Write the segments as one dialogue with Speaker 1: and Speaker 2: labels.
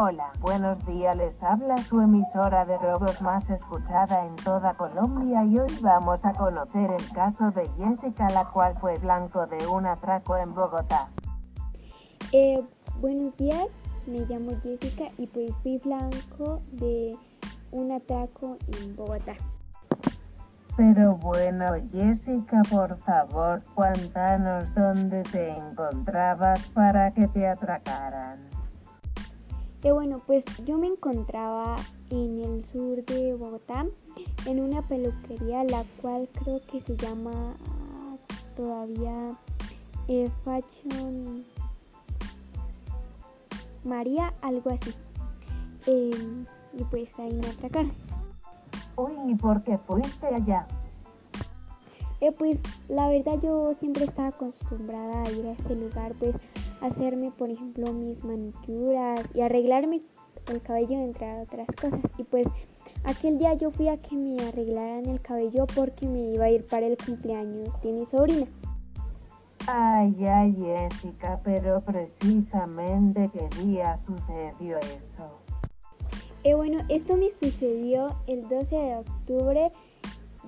Speaker 1: Hola, buenos días, les habla su emisora de robos más escuchada en toda Colombia y hoy vamos a conocer el caso de Jessica, la cual fue blanco de un atraco en Bogotá.
Speaker 2: Eh, buenos días, me llamo Jessica y pues fui blanco de un atraco en Bogotá.
Speaker 1: Pero bueno, Jessica, por favor, cuéntanos dónde te encontrabas para que te atracaran.
Speaker 2: Bueno, pues yo me encontraba en el sur de Bogotá, en una peluquería, la cual creo que se llama todavía eh, Fashion María, algo así. Em, y pues ahí me atracaron.
Speaker 1: Uy, ¿y por qué fuiste allá?
Speaker 2: Eh, pues la verdad yo siempre estaba acostumbrada a ir a este lugar, pues hacerme, por ejemplo, mis manicuras y arreglarme el cabello, entre otras cosas. Y pues aquel día yo fui a que me arreglaran el cabello porque me iba a ir para el cumpleaños de mi sobrina.
Speaker 1: Ay, ay, Jessica, pero precisamente qué día sucedió eso.
Speaker 2: Eh, bueno, esto me sucedió el 12 de octubre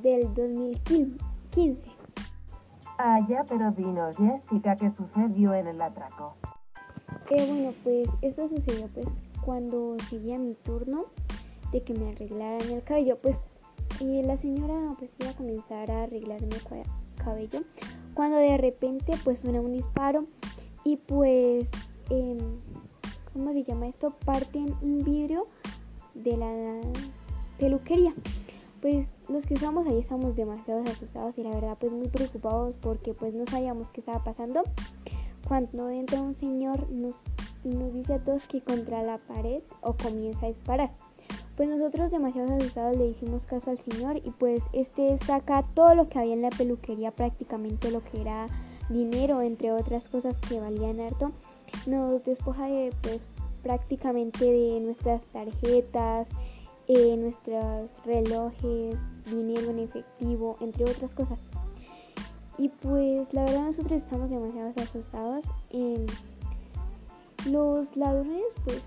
Speaker 2: del 2015.
Speaker 1: Ya, pero dinos, Jessica, ¿qué sucedió en el atraco?
Speaker 2: Eh, bueno, pues esto sucedió pues cuando seguía mi turno de que me arreglaran el cabello. Pues la señora pues iba a comenzar a arreglarme el cabello cuando de repente pues suena un disparo y pues, eh, ¿cómo se llama esto? Parten un vidrio de la peluquería pues los que estábamos ahí estamos demasiado asustados y la verdad pues muy preocupados porque pues no sabíamos qué estaba pasando cuando entra un señor nos, y nos dice a todos que contra la pared o comienza a disparar. Pues nosotros demasiado asustados le hicimos caso al señor y pues este saca todo lo que había en la peluquería, prácticamente lo que era dinero, entre otras cosas que valían harto. Nos despoja de pues prácticamente de nuestras tarjetas, eh, nuestros relojes, dinero en efectivo, entre otras cosas. Y pues la verdad nosotros estamos demasiado asustados. los ladrones pues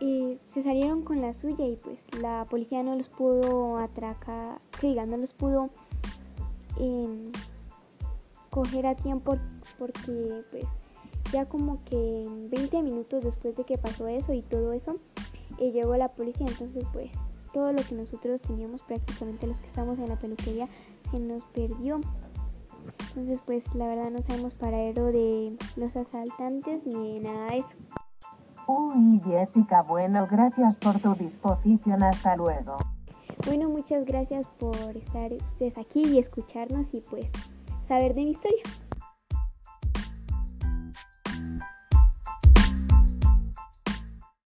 Speaker 2: eh, se salieron con la suya y pues la policía no los pudo atracar, que digan, no los pudo em, coger a tiempo porque pues ya como que 20 minutos después de que pasó eso y todo eso, y llegó la policía, entonces pues todo lo que nosotros teníamos, prácticamente los que estamos en la peluquería, se nos perdió. Entonces pues la verdad no sabemos paradero de los asaltantes ni de nada de eso.
Speaker 1: Uy, Jessica, bueno, gracias por tu disposición, hasta luego.
Speaker 2: Bueno, muchas gracias por estar ustedes aquí y escucharnos y pues saber de mi historia.